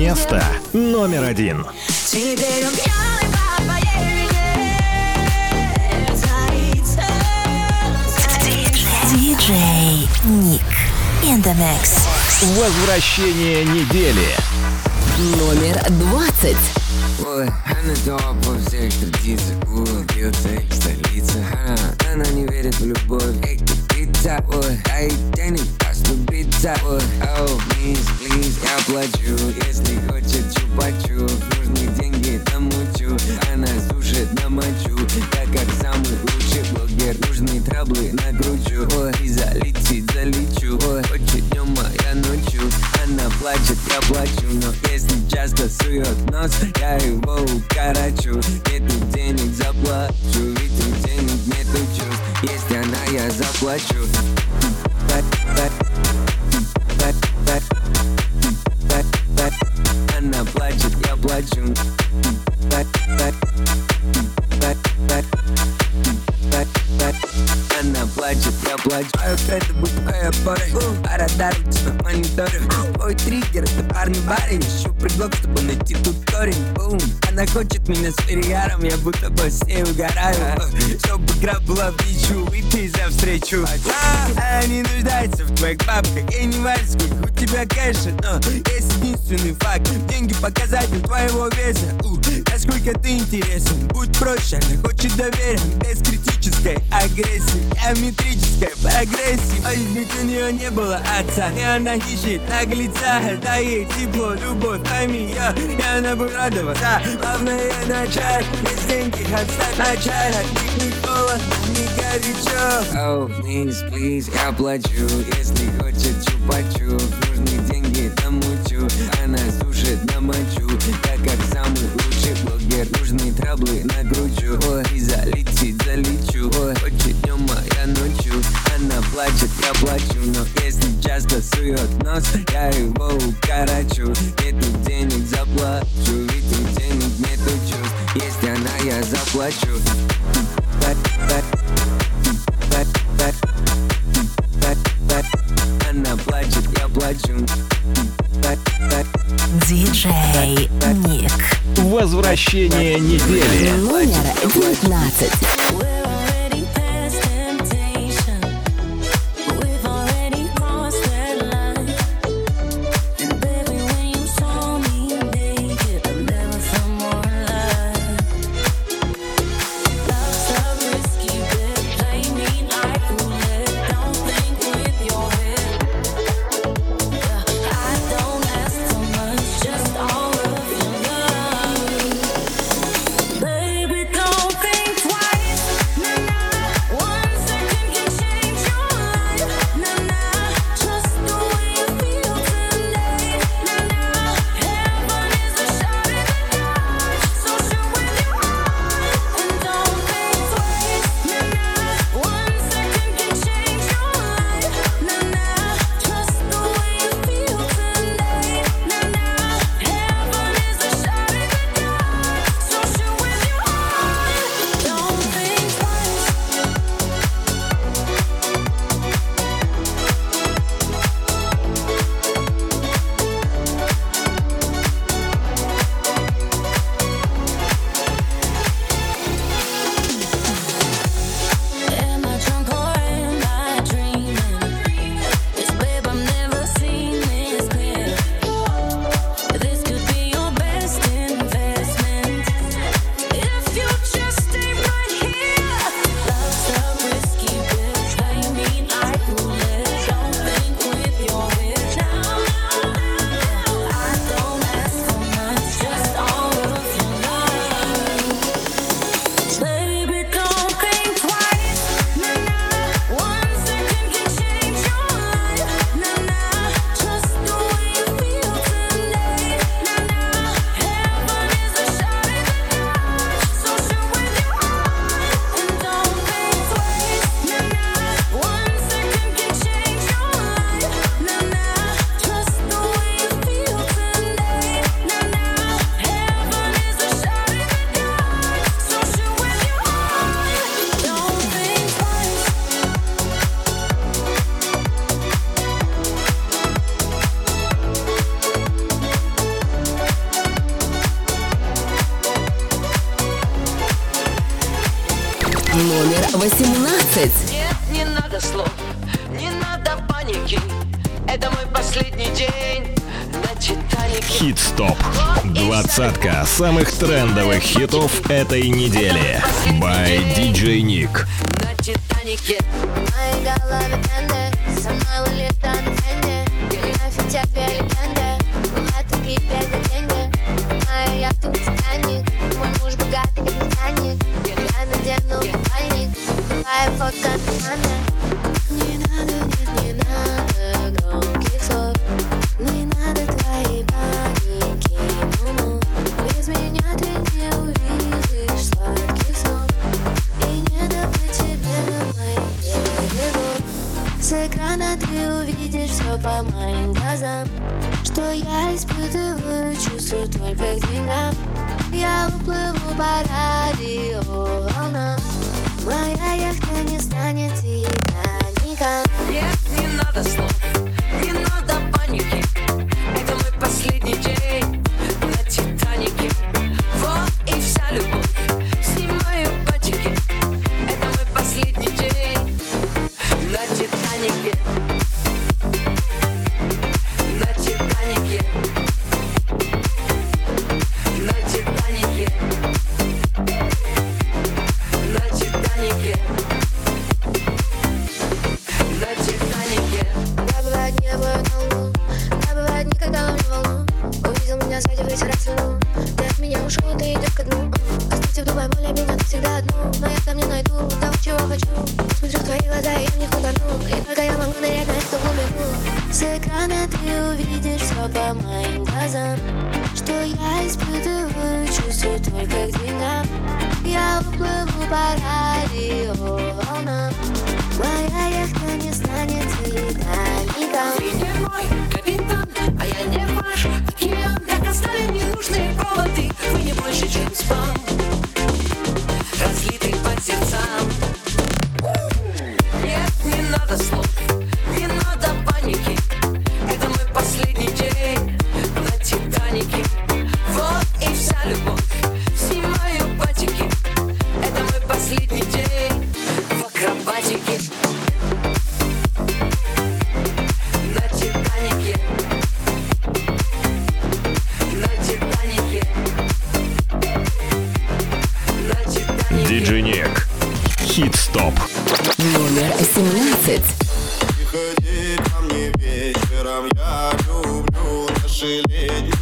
Место номер один. Диджей Ник in the mix. Возвращение недели. Номер двадцать. Ой, она дома по всех традициях их столица она, она не верит в любовь Пицца, ой, дай денег, оступиться Ой, оу, please, please, я плачу Если хочет чупачу Нужны деньги, намучу Она сушит на мочу Я как самый лучший блогер Нужны траблы накручу Ой, и залетит, залечу. Ой, хочет днем, а я ночью. Она плачет, я плачу. Но если часто сует нос Я его укорочу. Нету денег, заплачу. Ведь Если она, я заплачу я А это бухая пара Пара дарит на мониторе Ой, триггер, это парный барин. Ищу предлог, чтобы найти тут корень. Бум. Она хочет меня с перегаром Я будто бы с ней угораю. Чтобы игра была в ничью Выпей за встречу. Она не нуждается в твоих бабках И не сколько у тебя кэша. Но есть единственный факт. Деньги показатель твоего веса. У, Насколько ты интересен Будь проще, она хочет доверия. Без критической агрессии Геометрической прогрессии Ой, ведь у нее не было отца И она ищет наглеца Дай ей тепло, любовь, пойми ее И она будет радоваться. Главное начать Без деньги отстать начать От них не холодно, не горячо. Oh, please, please, я плачу Если хочет чупачу. Нужны деньги, намучу Она сушит на мочу Я как самый лучший блогер Нужны траблы накручу Ой, и залетит, залечу. Ой, плачет, я плачу Но если часто сует нос, я его укорочу Нету денег, заплачу, ведь у денег нету чувств Есть она, я заплачу. Она плачет, я плачу. Диджей Ник. Возвращение недели. Номер 19 Подборка самых трендовых хитов этой недели. By DJ Nick. На Титанике, моей голове я люблю наши летние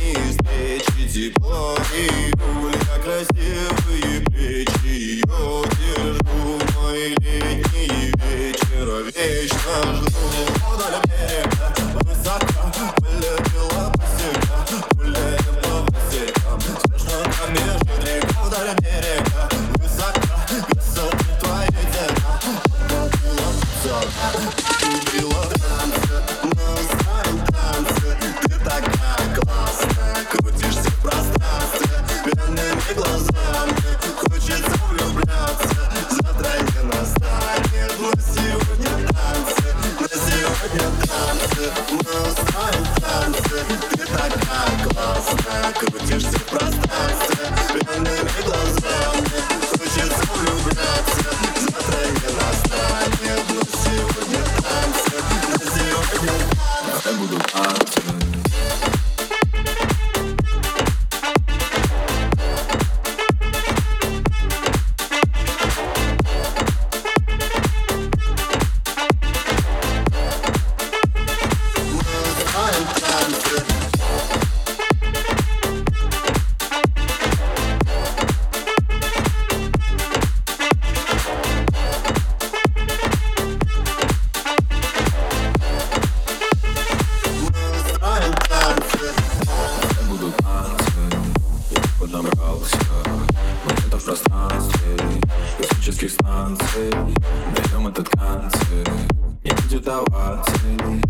оцени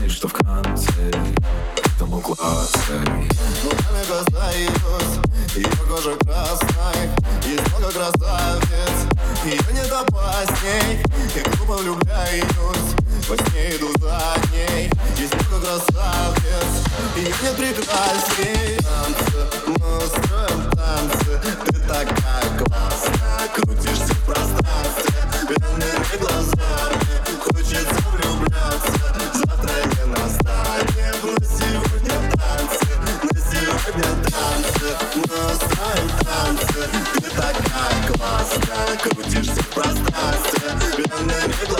Ты что в конце Этому глаза. Глазами касаюсь Ее кожа красной Есть много красавиц. Ее не допасть ней Я глупо влюбляюсь во сне иду за ней Есть много красавец И не прекрасней. Танцы, мы строим танцы Ты такая классная. Крутишь Крутишься в пространстве Пленными глазами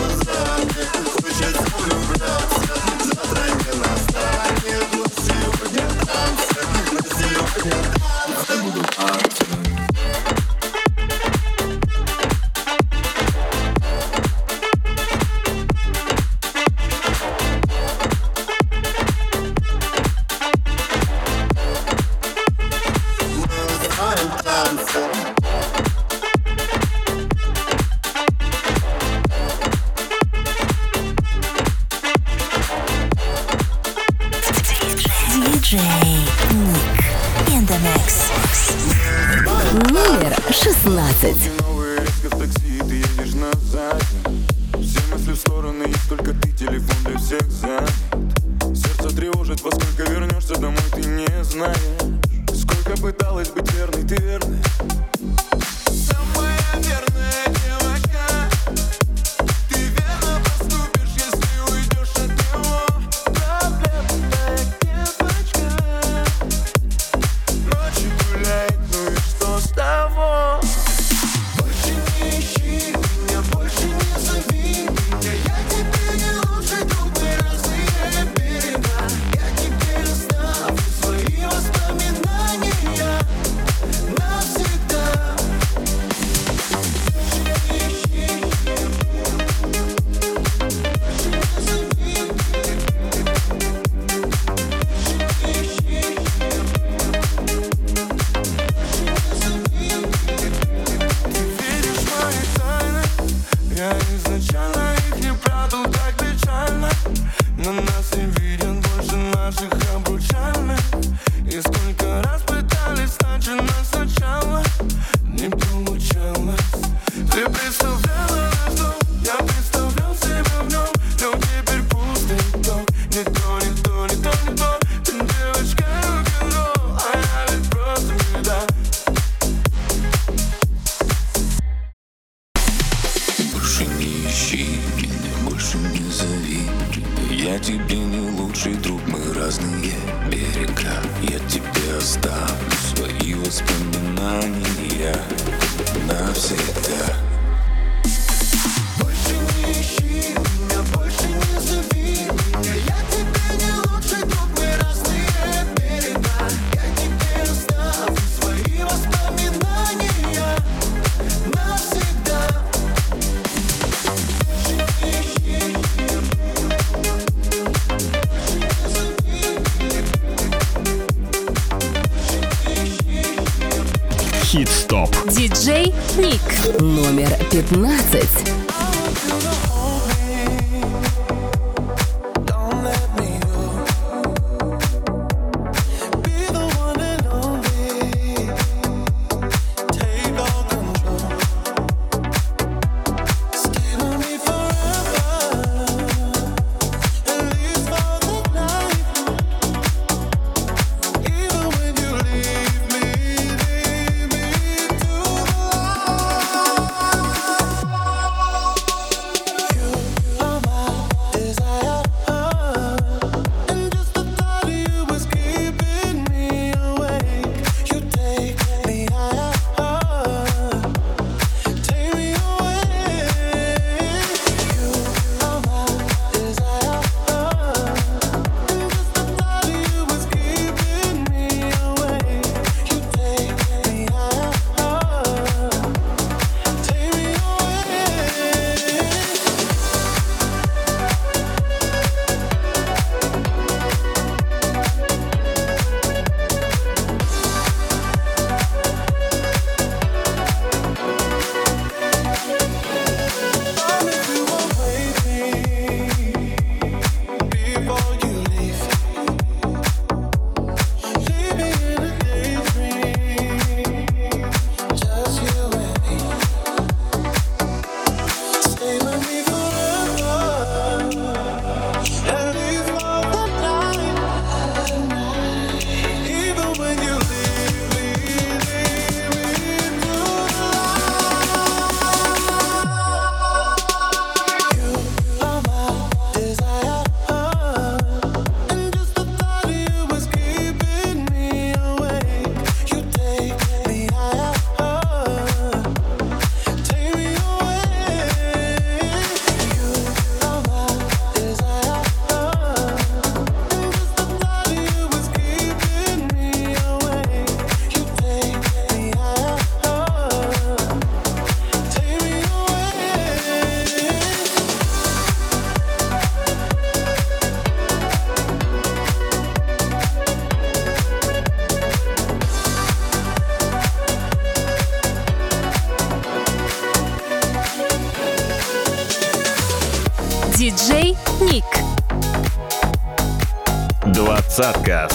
Диджей Ник. Номер 15.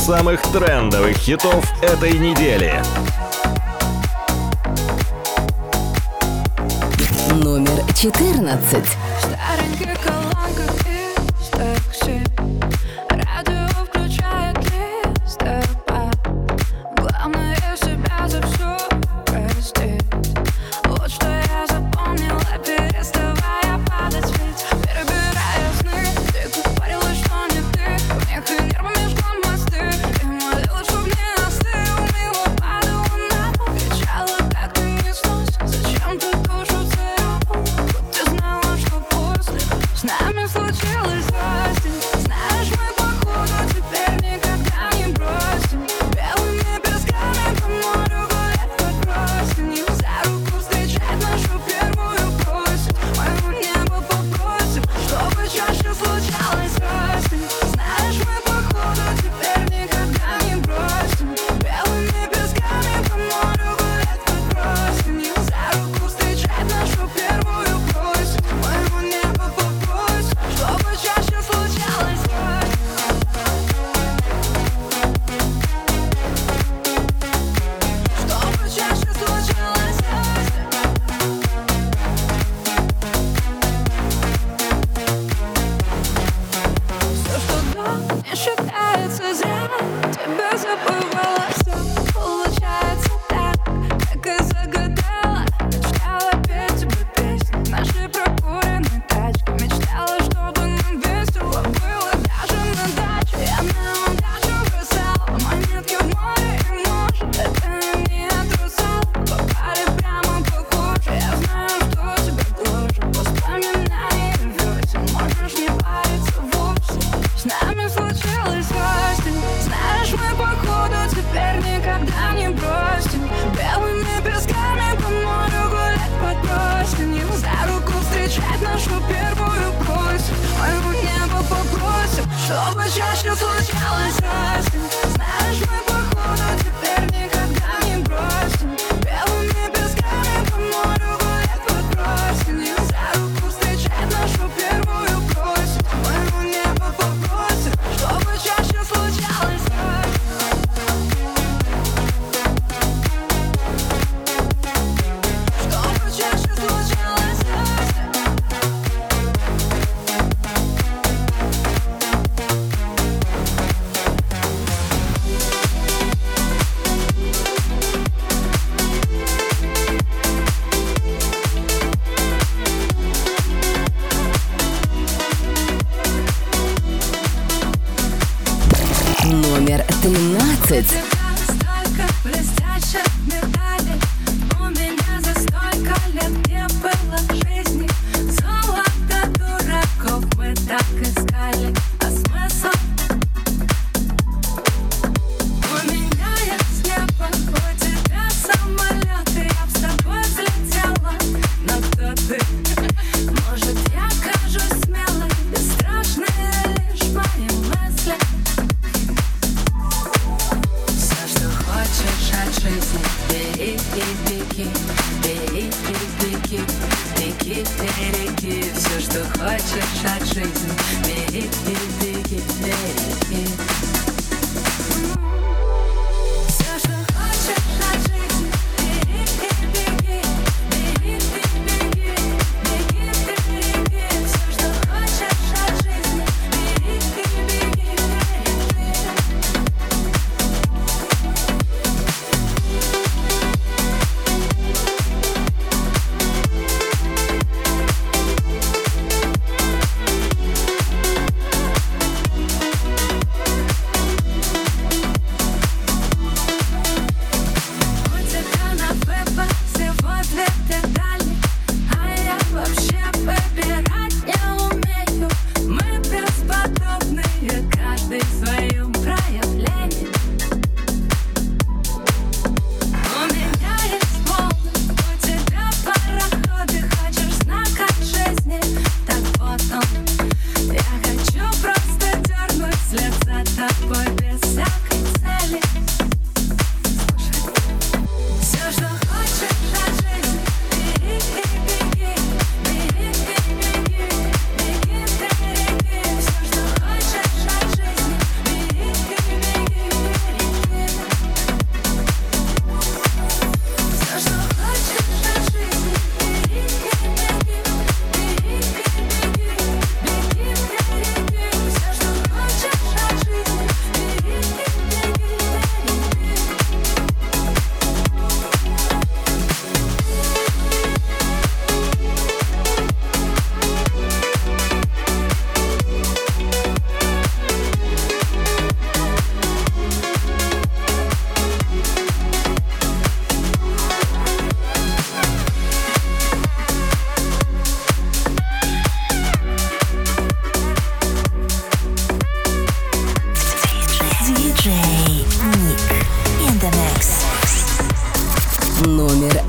Самых трендовых хитов этой недели. Номер 14.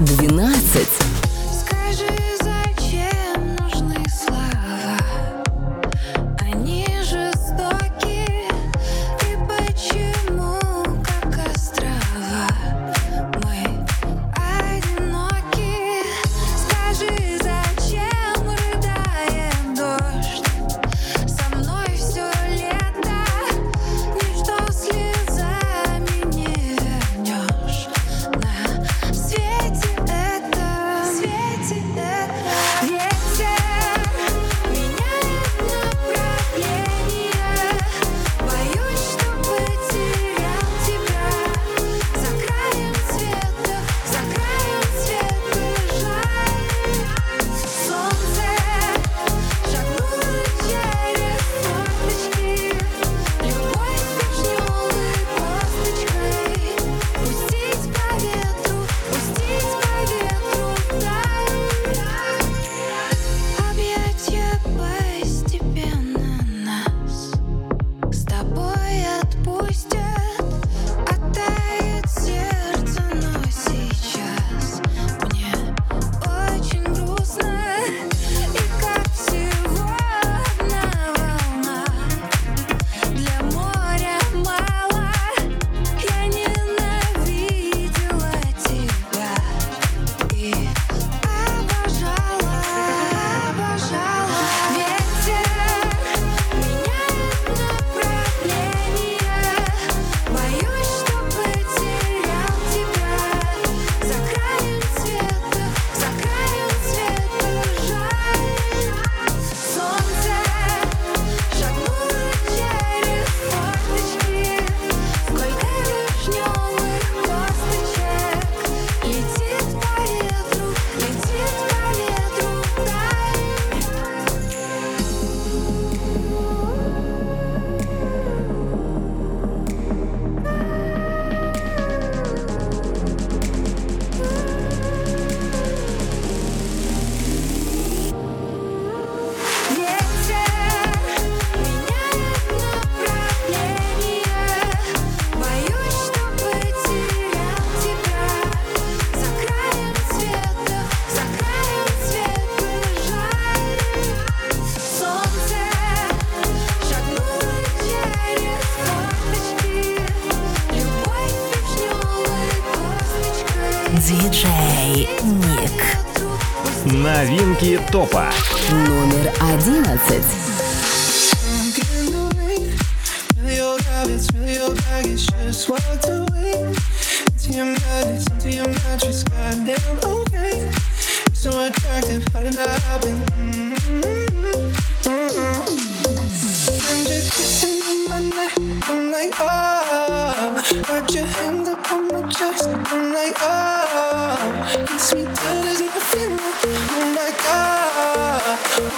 12.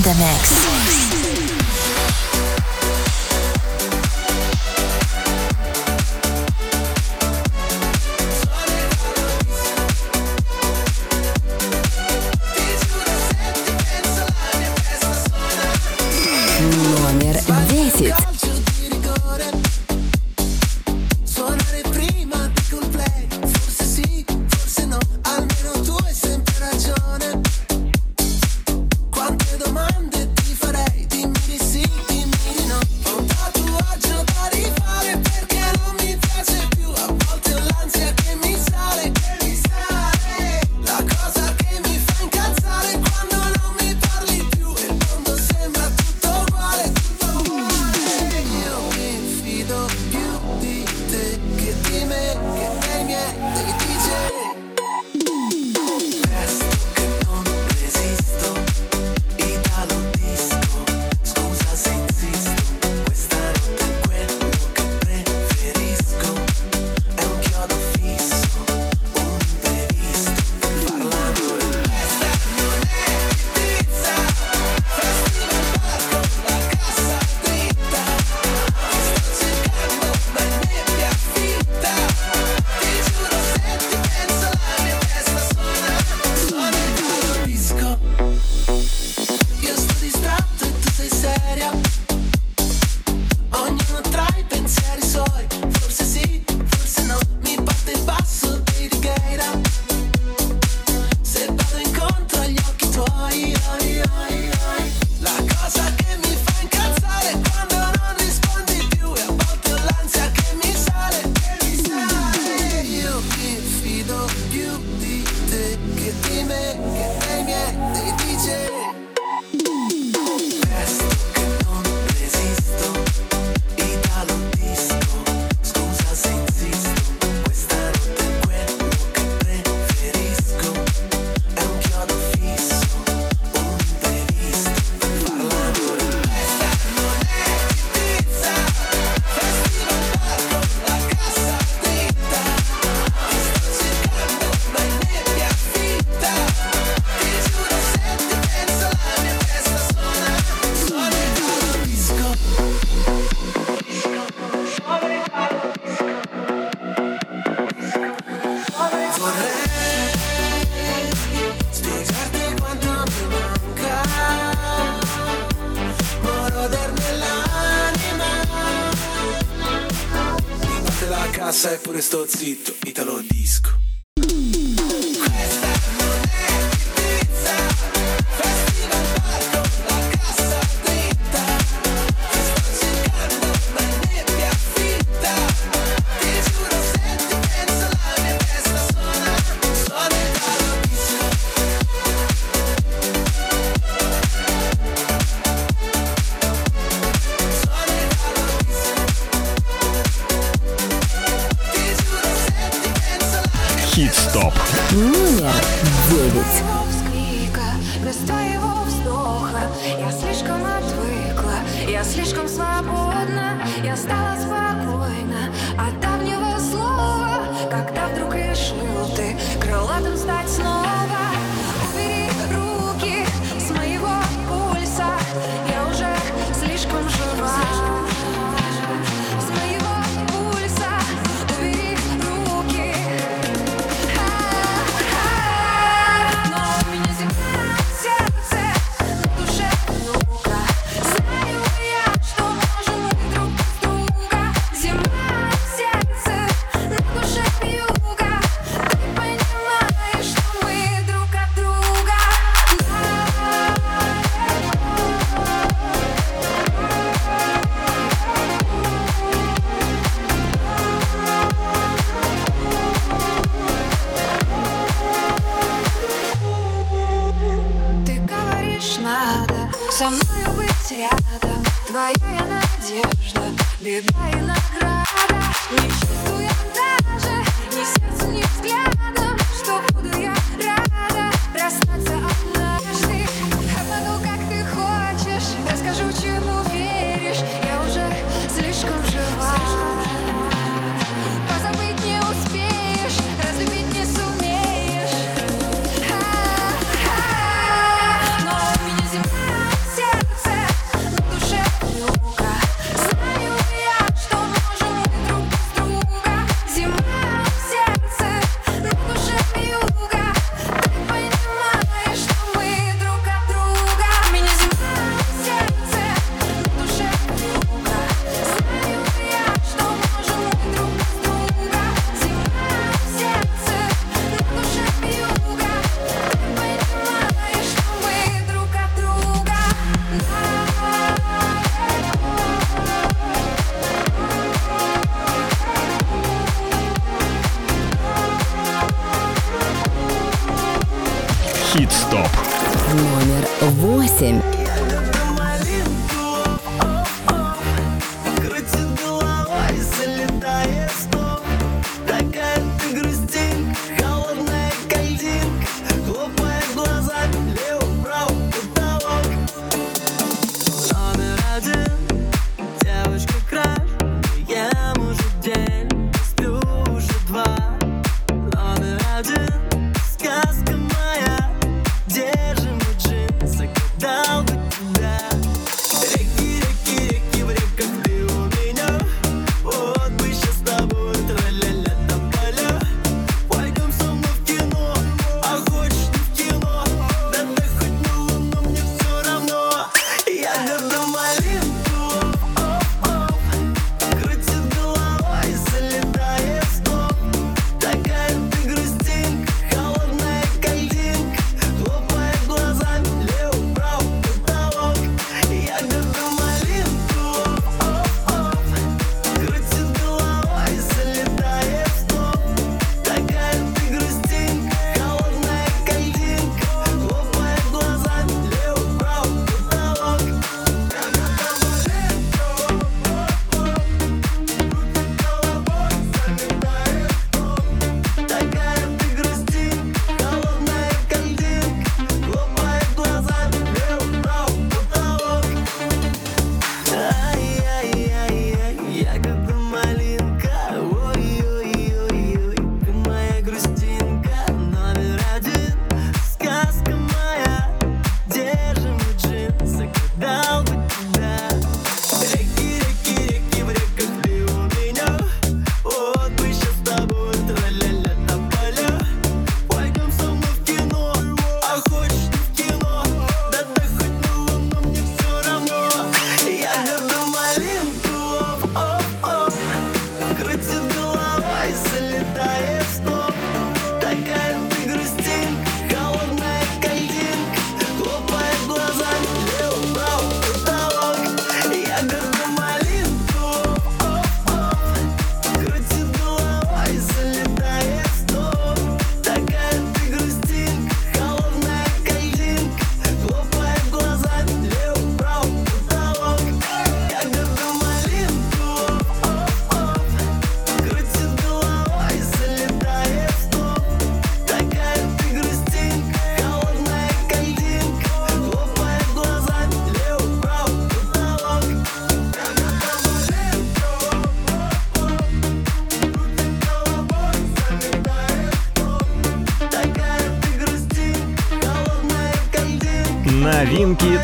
in the mix.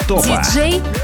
Toma. DJ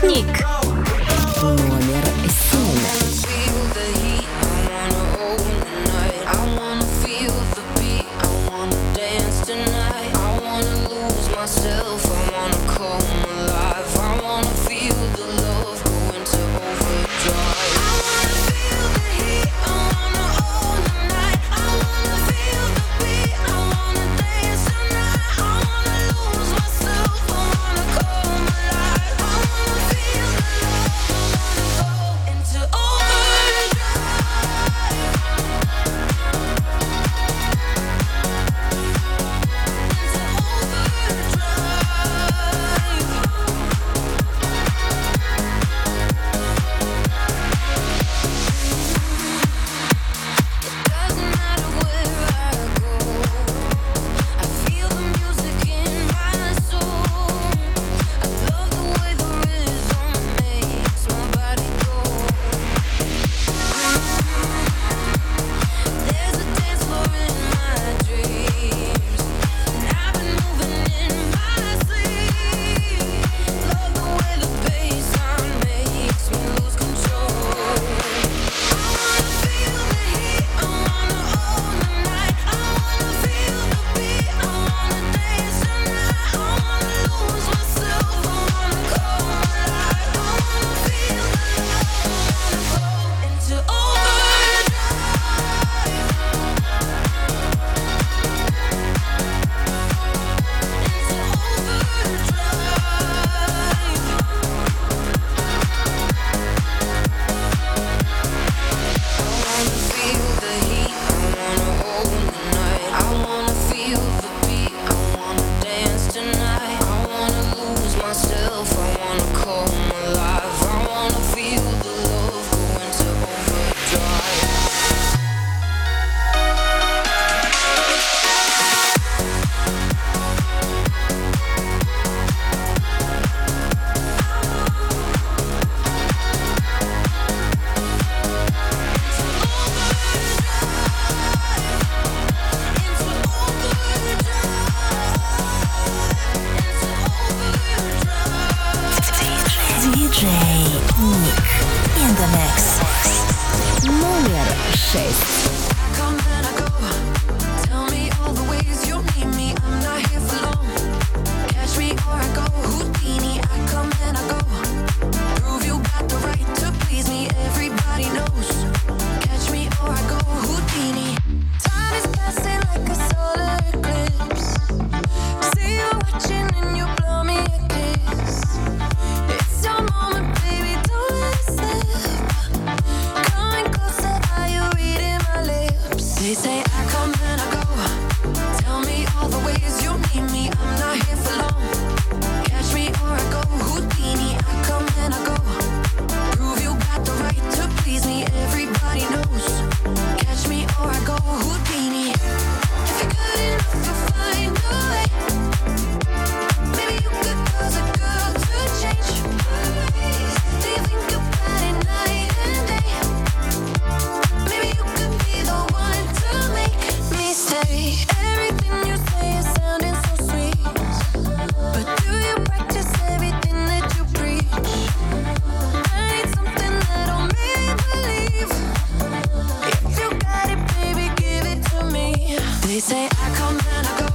Say I come and I go.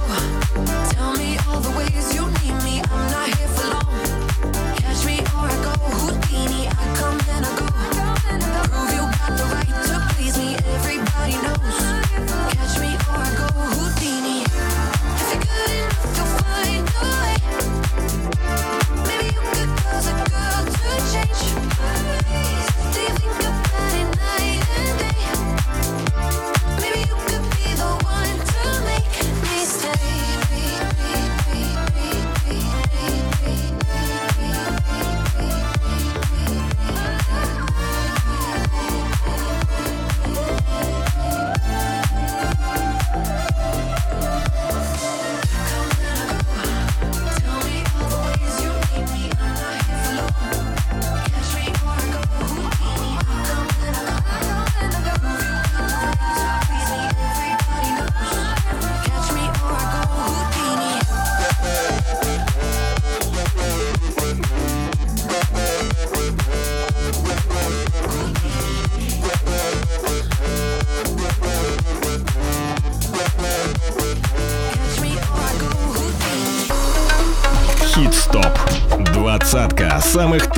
Tell me all the ways you need me. I'm not here for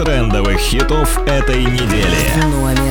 трендовых хитов этой недели. Номер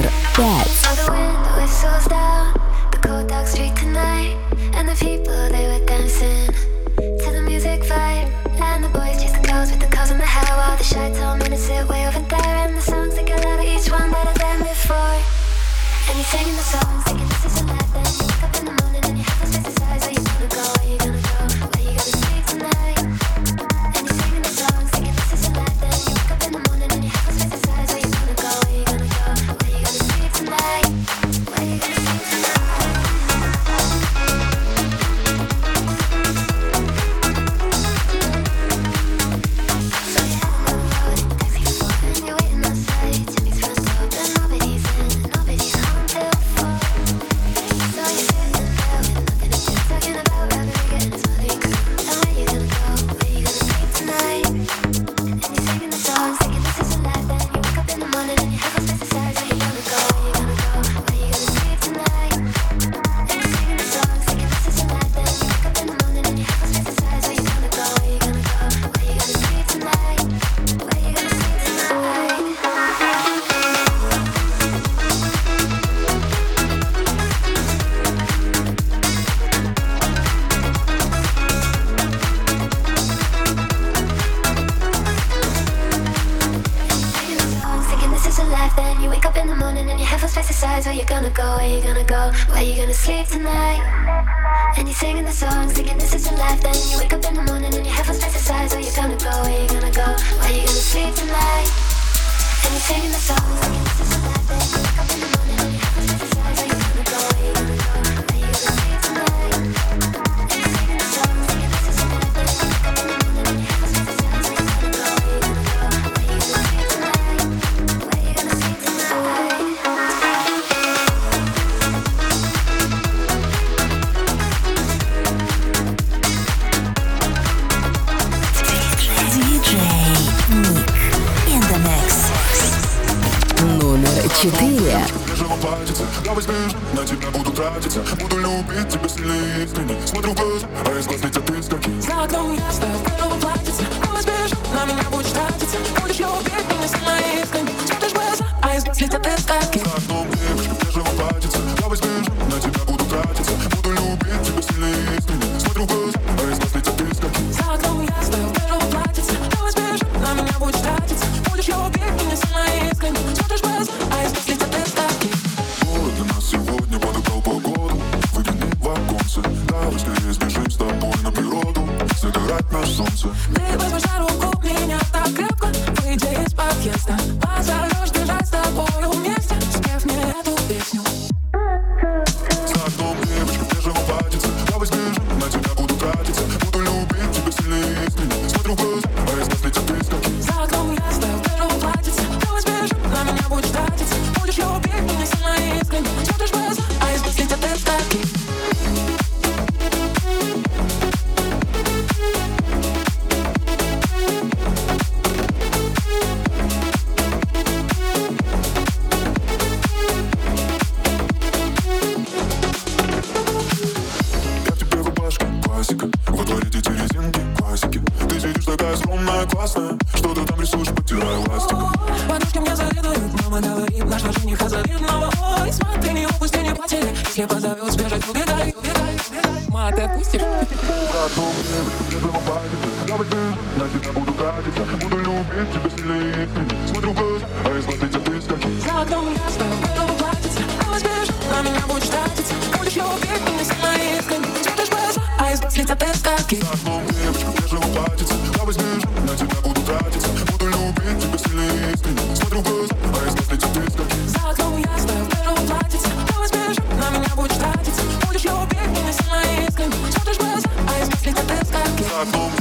тратиться Давай сбежим, на тебя буду тратиться. Буду любить тебя сильно и искренне Смотрю в глаза, а из глаз летят искорки За окном ясно, в белом платьице Давай сбежим, на меня будешь тратиться? Будешь любить меня сильно и искренне. Смотришь в глаза, а из глаз летят искорки За окном конечно же, не хозаревного Ой, смотри, не упусти, не потери Если позовет, сбежать, убегай, убегай, убегай. Ма, ты отпустишь? Я на тебя буду катиться Буду любить тебя сильнее. Искренне Смотрю в глаза, а из глаз эти выскочи За окном ясно, готова платиться Пусть бежит, на меня будешь тратиться Будешь любить меня сильно искренне. В глаза, а из глаз летят искорки За окном девочка, где же уплатиться Я на тебя буду тратиться. Буду любить тебя сильно искренне Смотрю в глаза, а из окном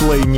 Лидер